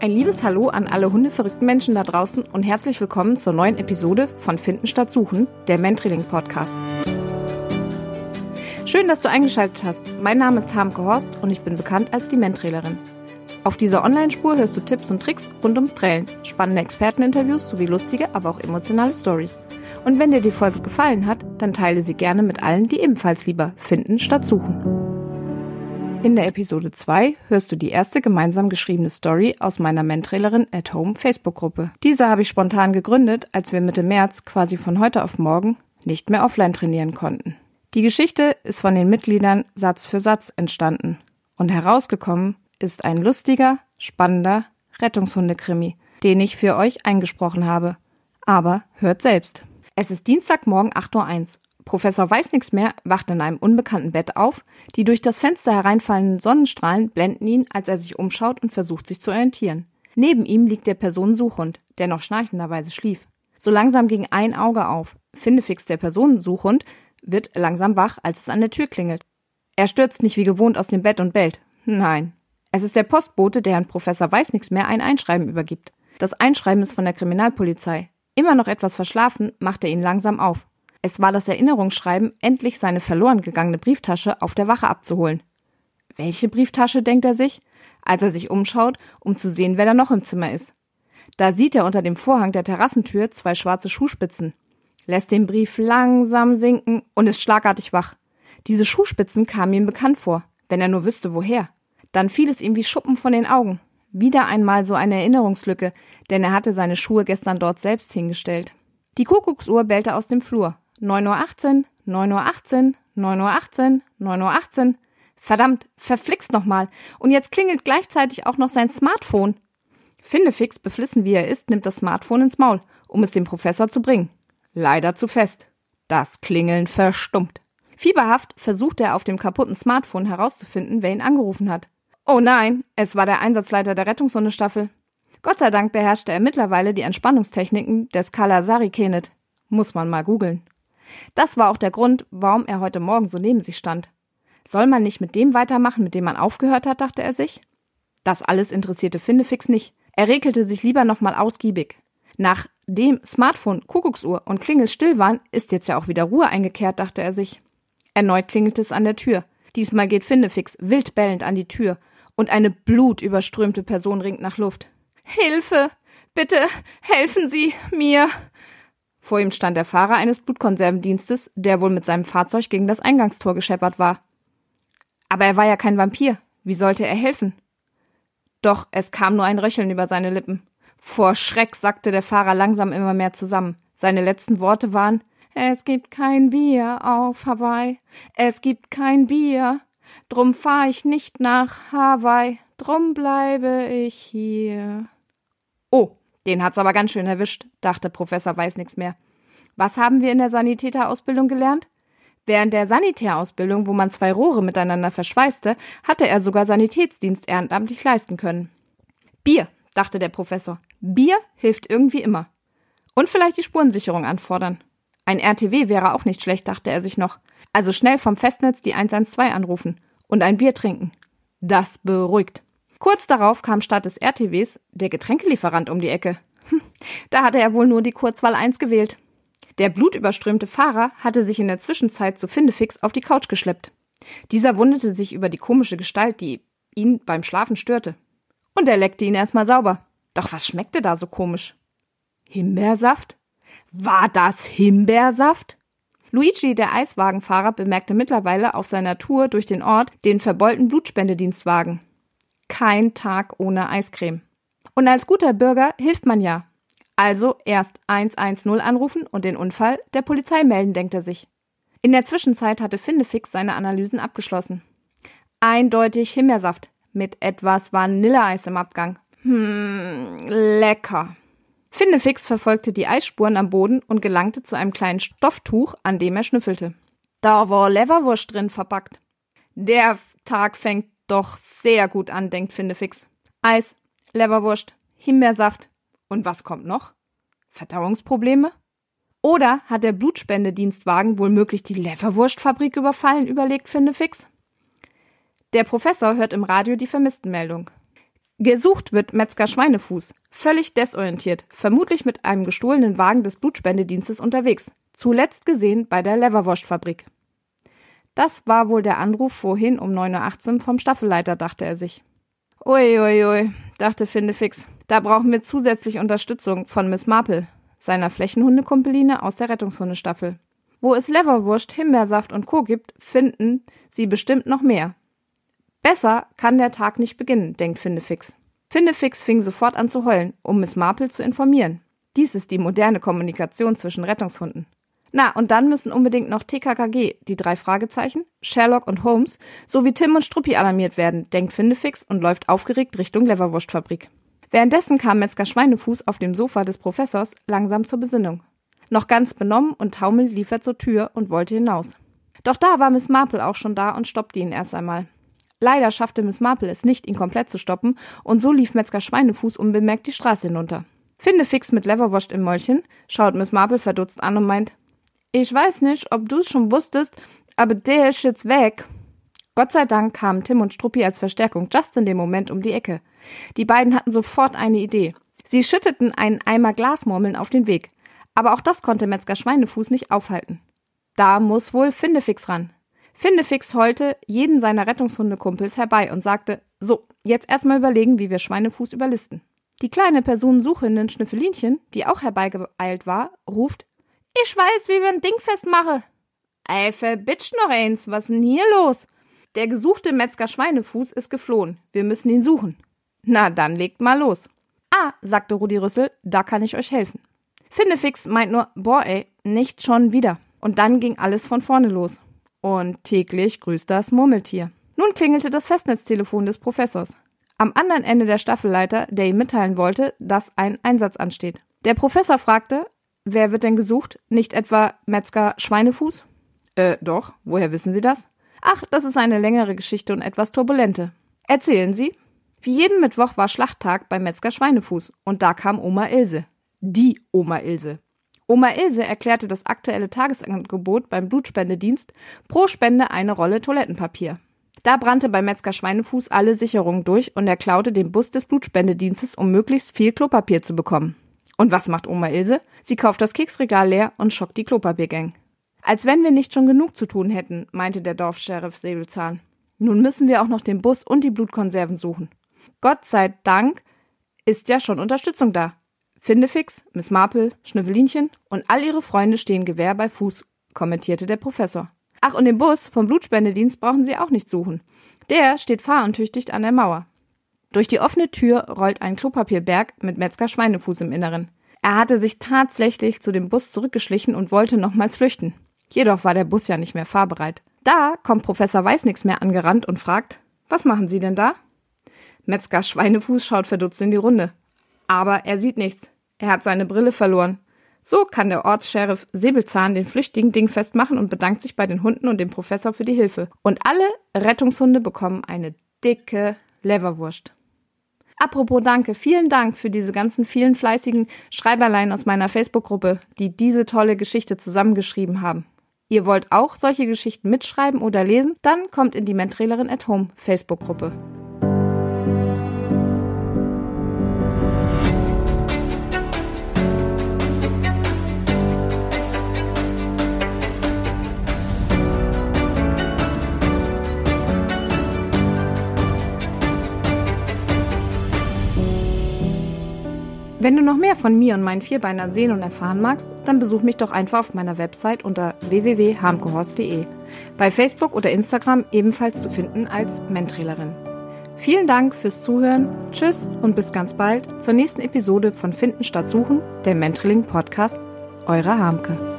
Ein liebes Hallo an alle hundeverrückten Menschen da draußen und herzlich willkommen zur neuen Episode von Finden statt Suchen, der Mentrailing Podcast. Schön, dass du eingeschaltet hast. Mein Name ist Harmke Horst und ich bin bekannt als die Mentrailerin. Auf dieser Online-Spur hörst du Tipps und Tricks rund ums Trailen, spannende Experteninterviews sowie lustige, aber auch emotionale Stories. Und wenn dir die Folge gefallen hat, dann teile sie gerne mit allen, die ebenfalls lieber finden statt suchen. In der Episode 2 hörst du die erste gemeinsam geschriebene Story aus meiner Mentrailerin at Home Facebook-Gruppe. Diese habe ich spontan gegründet, als wir Mitte März quasi von heute auf morgen nicht mehr offline trainieren konnten. Die Geschichte ist von den Mitgliedern Satz für Satz entstanden und herausgekommen ist ein lustiger, spannender Rettungshundekrimi, den ich für euch eingesprochen habe. Aber hört selbst. Es ist Dienstagmorgen 8.01 Uhr Professor weiß nichts mehr, wacht in einem unbekannten Bett auf. Die durch das Fenster hereinfallenden Sonnenstrahlen blenden ihn, als er sich umschaut und versucht, sich zu orientieren. Neben ihm liegt der Personensuchhund, der noch schnarchenderweise schlief. So langsam ging ein Auge auf. Findefix, der Personensuchhund, wird langsam wach, als es an der Tür klingelt. Er stürzt nicht wie gewohnt aus dem Bett und bellt. Nein. Es ist der Postbote, der Herrn Professor weiß nichts mehr ein Einschreiben übergibt. Das Einschreiben ist von der Kriminalpolizei. Immer noch etwas verschlafen, macht er ihn langsam auf. Es war das Erinnerungsschreiben, endlich seine verloren gegangene Brieftasche auf der Wache abzuholen. Welche Brieftasche, denkt er sich, als er sich umschaut, um zu sehen, wer da noch im Zimmer ist. Da sieht er unter dem Vorhang der Terrassentür zwei schwarze Schuhspitzen, lässt den Brief langsam sinken und ist schlagartig wach. Diese Schuhspitzen kamen ihm bekannt vor, wenn er nur wüsste, woher. Dann fiel es ihm wie Schuppen von den Augen. Wieder einmal so eine Erinnerungslücke, denn er hatte seine Schuhe gestern dort selbst hingestellt. Die Kuckucksuhr bellte aus dem Flur. 9.18 Uhr, 9.18 Uhr, 9.18 Uhr, 9.18 Uhr. Verdammt, verflixt nochmal. Und jetzt klingelt gleichzeitig auch noch sein Smartphone. Findefix, beflissen wie er ist, nimmt das Smartphone ins Maul, um es dem Professor zu bringen. Leider zu fest. Das Klingeln verstummt. Fieberhaft versucht er auf dem kaputten Smartphone herauszufinden, wer ihn angerufen hat. Oh nein, es war der Einsatzleiter der Rettungshundestaffel. Gott sei Dank beherrschte er mittlerweile die Entspannungstechniken des Kalasari Kenet. Muss man mal googeln. Das war auch der Grund, warum er heute Morgen so neben sich stand. Soll man nicht mit dem weitermachen, mit dem man aufgehört hat, dachte er sich. Das alles interessierte Findefix nicht. Er regelte sich lieber nochmal ausgiebig. Nachdem Smartphone, Kuckucksuhr und Klingel still waren, ist jetzt ja auch wieder Ruhe eingekehrt, dachte er sich. Erneut klingelte es an der Tür. Diesmal geht Findefix wild bellend an die Tür und eine blutüberströmte Person ringt nach Luft. Hilfe! Bitte helfen Sie mir! Vor ihm stand der Fahrer eines Blutkonservendienstes, der wohl mit seinem Fahrzeug gegen das Eingangstor gescheppert war. Aber er war ja kein Vampir. Wie sollte er helfen? Doch es kam nur ein Röcheln über seine Lippen. Vor Schreck sackte der Fahrer langsam immer mehr zusammen. Seine letzten Worte waren Es gibt kein Bier auf Hawaii. Es gibt kein Bier. Drum fahr ich nicht nach Hawaii. Drum bleibe ich hier. Oh, den hat's aber ganz schön erwischt, dachte Professor Weiß nichts mehr. Was haben wir in der Sanitäterausbildung gelernt? Während der Sanitärausbildung, wo man zwei Rohre miteinander verschweißte, hatte er sogar Sanitätsdienst ehrenamtlich leisten können. Bier, dachte der Professor. Bier hilft irgendwie immer. Und vielleicht die Spurensicherung anfordern. Ein RTW wäre auch nicht schlecht, dachte er sich noch. Also schnell vom Festnetz die 112 anrufen und ein Bier trinken. Das beruhigt. Kurz darauf kam statt des RTWs der Getränkelieferant um die Ecke. Hm, da hatte er wohl nur die Kurzwahl 1 gewählt. Der blutüberströmte Fahrer hatte sich in der Zwischenzeit zu Findefix auf die Couch geschleppt. Dieser wunderte sich über die komische Gestalt, die ihn beim Schlafen störte. Und er leckte ihn erstmal sauber. Doch was schmeckte da so komisch? Himbeersaft? War das Himbeersaft? Luigi, der Eiswagenfahrer, bemerkte mittlerweile auf seiner Tour durch den Ort den verbeulten Blutspendedienstwagen kein Tag ohne Eiscreme. Und als guter Bürger hilft man ja. Also erst 110 anrufen und den Unfall der Polizei melden, denkt er sich. In der Zwischenzeit hatte Findefix seine Analysen abgeschlossen. Eindeutig Himbeersaft mit etwas Vanilleeis im Abgang. Hm, lecker. Findefix verfolgte die Eisspuren am Boden und gelangte zu einem kleinen Stofftuch, an dem er schnüffelte. Da war Leverwurst drin verpackt. Der Tag fängt doch sehr gut an, denkt Findefix. Eis, Leberwurst, Himbeersaft. Und was kommt noch? Verdauungsprobleme? Oder hat der Blutspendedienstwagen womöglich die Leverwurstfabrik überfallen, überlegt Findefix? Der Professor hört im Radio die Vermisstenmeldung. Gesucht wird Metzger Schweinefuß, völlig desorientiert, vermutlich mit einem gestohlenen Wagen des Blutspendedienstes unterwegs, zuletzt gesehen bei der Leverwurstfabrik. Das war wohl der Anruf vorhin um 9.18 Uhr vom Staffelleiter, dachte er sich. Uiuiui, ui, ui, dachte Findefix, da brauchen wir zusätzlich Unterstützung von Miss Marple, seiner Flächenhundekumpeline aus der Rettungshundestaffel. Wo es Leverwurst, Himbeersaft und Co. gibt, finden sie bestimmt noch mehr. Besser kann der Tag nicht beginnen, denkt Findefix. Findefix fing sofort an zu heulen, um Miss Marple zu informieren. Dies ist die moderne Kommunikation zwischen Rettungshunden. Na, und dann müssen unbedingt noch TKKG, die drei Fragezeichen, Sherlock und Holmes sowie Tim und Struppi alarmiert werden, denkt Findefix und läuft aufgeregt Richtung Leverwurstfabrik. Währenddessen kam Metzger Schweinefuß auf dem Sofa des Professors langsam zur Besinnung. Noch ganz benommen und taumelnd lief er zur Tür und wollte hinaus. Doch da war Miss Marple auch schon da und stoppte ihn erst einmal. Leider schaffte Miss Marple es nicht, ihn komplett zu stoppen, und so lief Metzger Schweinefuß unbemerkt die Straße hinunter. Findefix mit Leverwurst im Mäulchen schaut Miss Marple verdutzt an und meint, ich weiß nicht, ob du es schon wusstest, aber der ist jetzt weg. Gott sei Dank kamen Tim und Struppi als Verstärkung just in dem Moment um die Ecke. Die beiden hatten sofort eine Idee. Sie schütteten einen Eimer Glasmurmeln auf den Weg. Aber auch das konnte Metzger Schweinefuß nicht aufhalten. Da muss wohl Findefix ran. Findefix heulte jeden seiner Rettungshundekumpels herbei und sagte, so, jetzt erstmal überlegen, wie wir Schweinefuß überlisten. Die kleine Personensuchenden Schnüffelinchen, die auch herbeigeeilt war, ruft, ich weiß, wie wir ein Ding festmache. Ey, verbitscht noch eins, was denn hier los? Der gesuchte Metzger Schweinefuß ist geflohen. Wir müssen ihn suchen. Na, dann legt mal los. Ah, sagte Rudi Rüssel, da kann ich euch helfen. Findefix meint nur, boah ey, nicht schon wieder. Und dann ging alles von vorne los. Und täglich grüßt das Murmeltier. Nun klingelte das Festnetztelefon des Professors. Am anderen Ende der Staffelleiter, der ihm mitteilen wollte, dass ein Einsatz ansteht. Der Professor fragte, wer wird denn gesucht? Nicht etwa Metzger Schweinefuß? Äh, doch, woher wissen Sie das? Ach, das ist eine längere Geschichte und etwas turbulente. Erzählen Sie. Wie jeden Mittwoch war Schlachttag bei Metzger Schweinefuß und da kam Oma Ilse. Die Oma Ilse. Oma Ilse erklärte das aktuelle Tagesangebot beim Blutspendedienst pro Spende eine Rolle Toilettenpapier. Da brannte bei Metzger Schweinefuß alle Sicherungen durch und er klaute den Bus des Blutspendedienstes, um möglichst viel Klopapier zu bekommen. Und was macht Oma Ilse? Sie kauft das Keksregal leer und schockt die Klopapiergang. Als wenn wir nicht schon genug zu tun hätten, meinte der Dorfscheriff Säbelzahn. Nun müssen wir auch noch den Bus und die Blutkonserven suchen. Gott sei Dank ist ja schon Unterstützung da. Findefix, Miss Marple, Schnüffelinchen und all ihre Freunde stehen Gewehr bei Fuß, kommentierte der Professor. Ach, und den Bus vom Blutspendedienst brauchen Sie auch nicht suchen. Der steht fahruntüchtigt an der Mauer. Durch die offene Tür rollt ein Klopapierberg mit Metzger Schweinefuß im Inneren. Er hatte sich tatsächlich zu dem Bus zurückgeschlichen und wollte nochmals flüchten. Jedoch war der Bus ja nicht mehr fahrbereit. Da kommt Professor Weißnix mehr angerannt und fragt, was machen Sie denn da? Metzger Schweinefuß schaut verdutzt in die Runde. Aber er sieht nichts. Er hat seine Brille verloren. So kann der Ortssheriff Säbelzahn den flüchtigen Ding festmachen und bedankt sich bei den Hunden und dem Professor für die Hilfe. Und alle Rettungshunde bekommen eine dicke Leverwurst. Apropos Danke, vielen Dank für diese ganzen vielen fleißigen Schreiberlein aus meiner Facebook-Gruppe, die diese tolle Geschichte zusammengeschrieben haben. Ihr wollt auch solche Geschichten mitschreiben oder lesen? Dann kommt in die Mentrailerin at Home Facebook-Gruppe. Wenn du noch mehr von mir und meinen Vierbeinern sehen und erfahren magst, dann besuch mich doch einfach auf meiner Website unter www.harmgehorst.de. Bei Facebook oder Instagram ebenfalls zu finden als Mentrailerin. Vielen Dank fürs Zuhören, tschüss und bis ganz bald zur nächsten Episode von Finden statt Suchen, der Mentrailing Podcast. Eure Harmke.